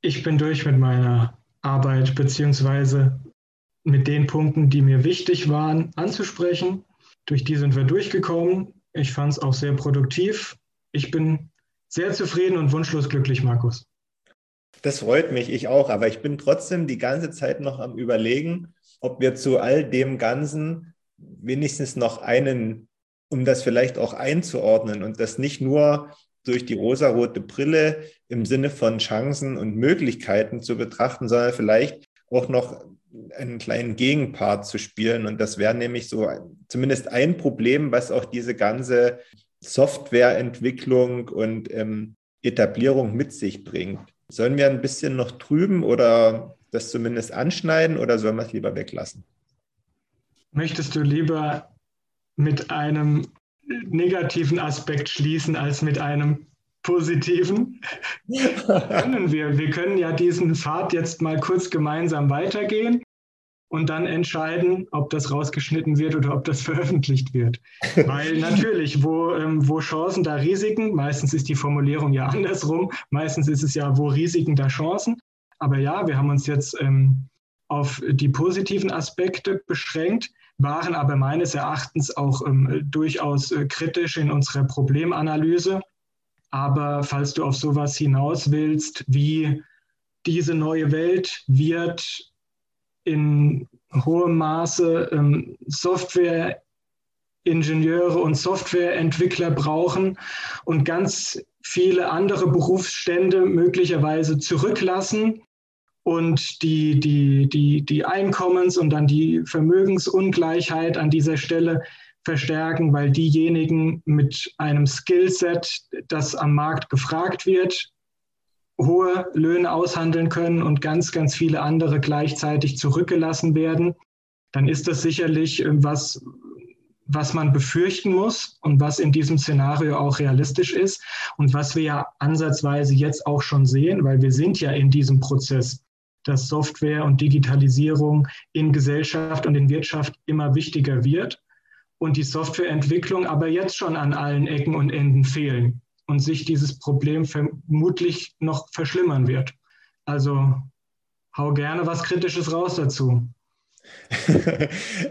Ich bin durch mit meiner Arbeit beziehungsweise mit den Punkten, die mir wichtig waren, anzusprechen. Durch die sind wir durchgekommen. Ich fand es auch sehr produktiv. Ich bin sehr zufrieden und wunschlos glücklich, Markus. Das freut mich, ich auch. Aber ich bin trotzdem die ganze Zeit noch am Überlegen, ob wir zu all dem Ganzen wenigstens noch einen, um das vielleicht auch einzuordnen und das nicht nur durch die rosarote Brille im Sinne von Chancen und Möglichkeiten zu betrachten, sondern vielleicht auch noch einen kleinen Gegenpart zu spielen. Und das wäre nämlich so zumindest ein Problem, was auch diese ganze Softwareentwicklung und ähm, Etablierung mit sich bringt. Sollen wir ein bisschen noch trüben oder das zumindest anschneiden oder sollen wir es lieber weglassen? Möchtest du lieber mit einem negativen Aspekt schließen als mit einem positiven? [laughs] können wir. Wir können ja diesen Pfad jetzt mal kurz gemeinsam weitergehen und dann entscheiden, ob das rausgeschnitten wird oder ob das veröffentlicht wird. Weil [laughs] natürlich, wo, ähm, wo Chancen, da Risiken, meistens ist die Formulierung ja andersrum, meistens ist es ja, wo Risiken, da Chancen. Aber ja, wir haben uns jetzt ähm, auf die positiven Aspekte beschränkt, waren aber meines Erachtens auch ähm, durchaus äh, kritisch in unserer Problemanalyse aber falls du auf sowas hinaus willst, wie diese neue Welt wird in hohem Maße ähm, Softwareingenieure und Softwareentwickler brauchen und ganz viele andere Berufsstände möglicherweise zurücklassen und die, die, die, die Einkommens- und dann die Vermögensungleichheit an dieser Stelle verstärken, weil diejenigen mit einem Skillset, das am Markt gefragt wird, hohe Löhne aushandeln können und ganz, ganz viele andere gleichzeitig zurückgelassen werden, dann ist das sicherlich äh, was, was man befürchten muss und was in diesem Szenario auch realistisch ist und was wir ja ansatzweise jetzt auch schon sehen, weil wir sind ja in diesem Prozess, dass Software und Digitalisierung in Gesellschaft und in Wirtschaft immer wichtiger wird und die Softwareentwicklung aber jetzt schon an allen Ecken und Enden fehlen und sich dieses Problem vermutlich noch verschlimmern wird. Also hau gerne was Kritisches raus dazu. [laughs]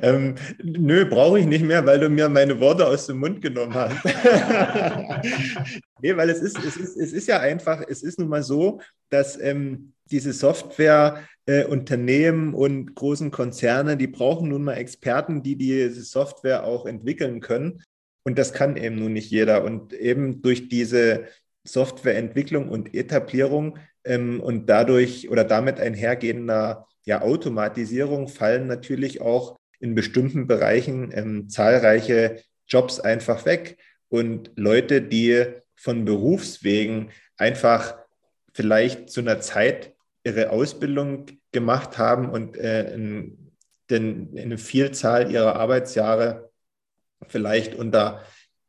ähm, nö, brauche ich nicht mehr, weil du mir meine Worte aus dem Mund genommen hast. [laughs] nee, weil es ist, es, ist, es ist ja einfach, es ist nun mal so, dass ähm, diese Softwareunternehmen äh, und großen Konzerne, die brauchen nun mal Experten, die diese Software auch entwickeln können. Und das kann eben nun nicht jeder. Und eben durch diese Softwareentwicklung und Etablierung ähm, und dadurch oder damit einhergehender ja, Automatisierung fallen natürlich auch in bestimmten Bereichen ähm, zahlreiche Jobs einfach weg. Und Leute, die von Berufswegen einfach vielleicht zu einer Zeit ihre Ausbildung gemacht haben und äh, in, in eine Vielzahl ihrer Arbeitsjahre vielleicht unter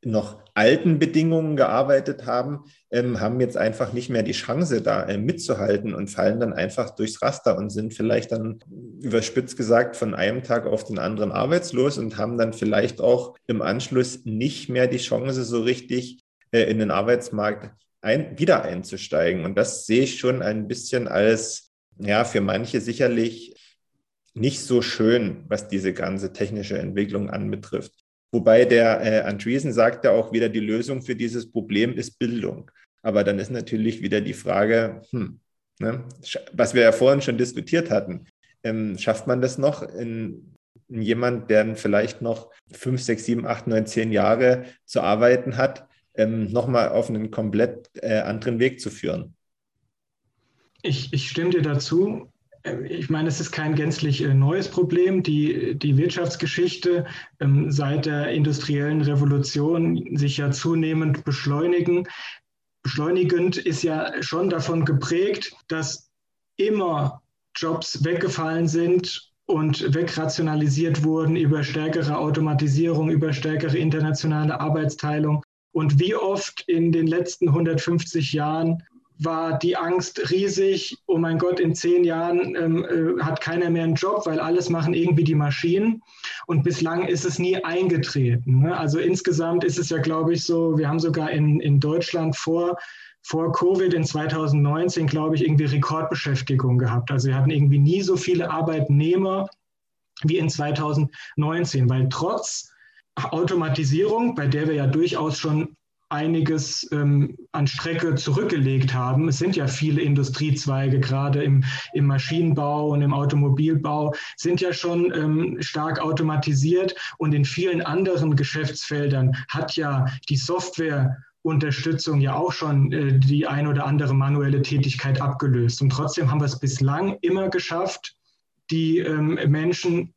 noch alten Bedingungen gearbeitet haben, ähm, haben jetzt einfach nicht mehr die Chance, da äh, mitzuhalten und fallen dann einfach durchs Raster und sind vielleicht dann überspitzt gesagt von einem Tag auf den anderen arbeitslos und haben dann vielleicht auch im Anschluss nicht mehr die Chance, so richtig äh, in den Arbeitsmarkt ein, wieder einzusteigen. Und das sehe ich schon ein bisschen als, ja, für manche sicherlich nicht so schön, was diese ganze technische Entwicklung anbetrifft. Wobei der äh, Andreessen sagt ja auch wieder, die Lösung für dieses Problem ist Bildung. Aber dann ist natürlich wieder die Frage, hm, ne, was wir ja vorhin schon diskutiert hatten, ähm, schafft man das noch in, in jemand, der vielleicht noch fünf, sechs, sieben, acht, neun, zehn Jahre zu arbeiten hat, ähm, nochmal auf einen komplett äh, anderen Weg zu führen? Ich, ich stimme dir dazu. Äh, ich meine, es ist kein gänzlich äh, neues Problem. Die, die Wirtschaftsgeschichte ähm, seit der industriellen Revolution sich ja zunehmend beschleunigen. Beschleunigend ist ja schon davon geprägt, dass immer Jobs weggefallen sind und wegrationalisiert wurden über stärkere Automatisierung, über stärkere internationale Arbeitsteilung. Und wie oft in den letzten 150 Jahren war die Angst riesig, oh mein Gott, in zehn Jahren ähm, äh, hat keiner mehr einen Job, weil alles machen irgendwie die Maschinen. Und bislang ist es nie eingetreten. Ne? Also insgesamt ist es ja, glaube ich, so, wir haben sogar in, in Deutschland vor, vor Covid in 2019, glaube ich, irgendwie Rekordbeschäftigung gehabt. Also wir hatten irgendwie nie so viele Arbeitnehmer wie in 2019, weil trotz Automatisierung, bei der wir ja durchaus schon einiges ähm, an Strecke zurückgelegt haben. Es sind ja viele Industriezweige, gerade im, im Maschinenbau und im Automobilbau, sind ja schon ähm, stark automatisiert und in vielen anderen Geschäftsfeldern hat ja die Software Unterstützung ja auch schon äh, die ein oder andere manuelle Tätigkeit abgelöst. Und trotzdem haben wir es bislang immer geschafft, die ähm, Menschen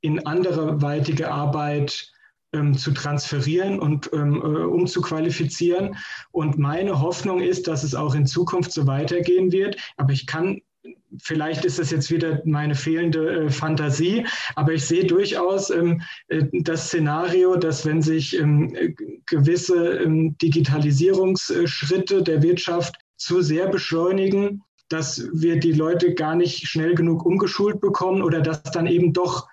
in anderweitige Arbeit ähm, zu transferieren und ähm, äh, umzuqualifizieren. Und meine Hoffnung ist, dass es auch in Zukunft so weitergehen wird. Aber ich kann Vielleicht ist das jetzt wieder meine fehlende äh, Fantasie, aber ich sehe durchaus ähm, äh, das Szenario, dass wenn sich ähm, gewisse ähm, Digitalisierungsschritte der Wirtschaft zu sehr beschleunigen, dass wir die Leute gar nicht schnell genug umgeschult bekommen oder dass dann eben doch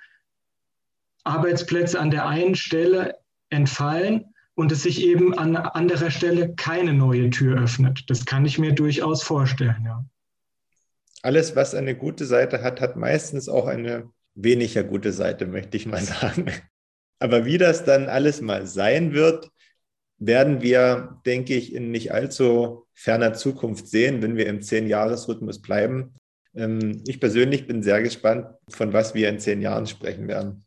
Arbeitsplätze an der einen Stelle entfallen und es sich eben an anderer Stelle keine neue Tür öffnet. Das kann ich mir durchaus vorstellen, ja. Alles, was eine gute Seite hat, hat meistens auch eine weniger gute Seite, möchte ich mal [laughs] sagen. Aber wie das dann alles mal sein wird, werden wir, denke ich, in nicht allzu ferner Zukunft sehen, wenn wir im Zehn-Jahres-Rhythmus bleiben. Ähm, ich persönlich bin sehr gespannt, von was wir in zehn Jahren sprechen werden.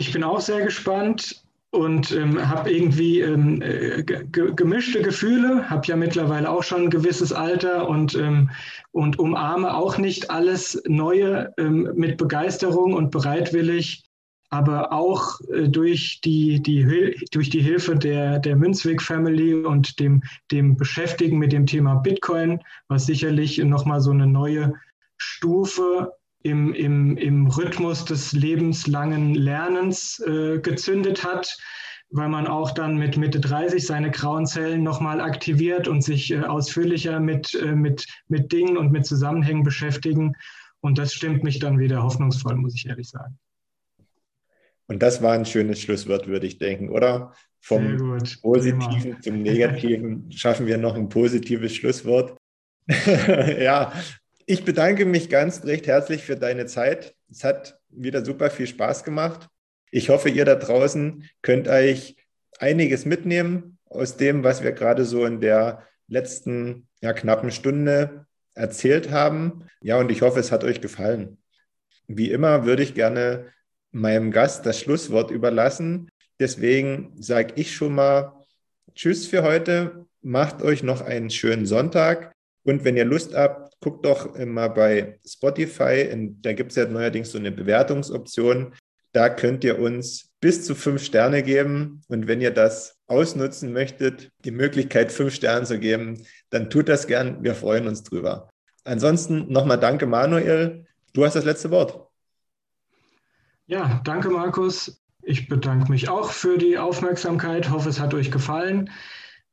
Ich bin auch sehr gespannt und ähm, habe irgendwie ähm, äh, gemischte Gefühle, habe ja mittlerweile auch schon ein gewisses Alter und, ähm, und umarme auch nicht alles Neue ähm, mit Begeisterung und bereitwillig, aber auch äh, durch, die, die, durch die Hilfe der, der Münzweg Family und dem, dem Beschäftigen mit dem Thema Bitcoin, was sicherlich nochmal so eine neue Stufe im, im, im Rhythmus des lebenslangen Lernens äh, gezündet hat, weil man auch dann mit Mitte 30 seine grauen Zellen nochmal aktiviert und sich äh, ausführlicher mit, äh, mit, mit Dingen und mit Zusammenhängen beschäftigen. Und das stimmt mich dann wieder hoffnungsvoll, muss ich ehrlich sagen. Und das war ein schönes Schlusswort, würde ich denken, oder? Vom Positiven Thema. zum Negativen [laughs] schaffen wir noch ein positives Schlusswort. [laughs] ja, ich bedanke mich ganz recht herzlich für deine Zeit. Es hat wieder super viel Spaß gemacht. Ich hoffe, ihr da draußen könnt euch einiges mitnehmen aus dem, was wir gerade so in der letzten ja, knappen Stunde erzählt haben. Ja, und ich hoffe, es hat euch gefallen. Wie immer würde ich gerne meinem Gast das Schlusswort überlassen. Deswegen sage ich schon mal Tschüss für heute. Macht euch noch einen schönen Sonntag. Und wenn ihr Lust habt, guckt doch mal bei Spotify. da gibt es ja neuerdings so eine Bewertungsoption. Da könnt ihr uns bis zu fünf Sterne geben. Und wenn ihr das ausnutzen möchtet, die Möglichkeit, fünf Sterne zu geben, dann tut das gern. Wir freuen uns drüber. Ansonsten nochmal danke, Manuel. Du hast das letzte Wort. Ja, danke, Markus. Ich bedanke mich auch für die Aufmerksamkeit. Hoffe, es hat euch gefallen.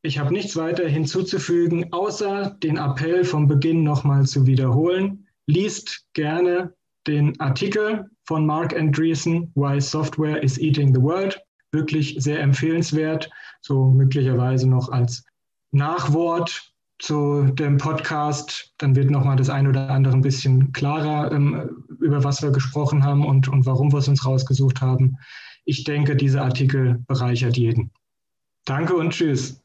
Ich habe nichts weiter hinzuzufügen, außer den Appell vom Beginn nochmal zu wiederholen. Liest gerne den Artikel von Mark Andreessen, Why Software is Eating the World. Wirklich sehr empfehlenswert, so möglicherweise noch als Nachwort zu dem Podcast. Dann wird nochmal das ein oder andere ein bisschen klarer, ähm, über was wir gesprochen haben und, und warum wir es uns rausgesucht haben. Ich denke, dieser Artikel bereichert jeden. Danke und tschüss.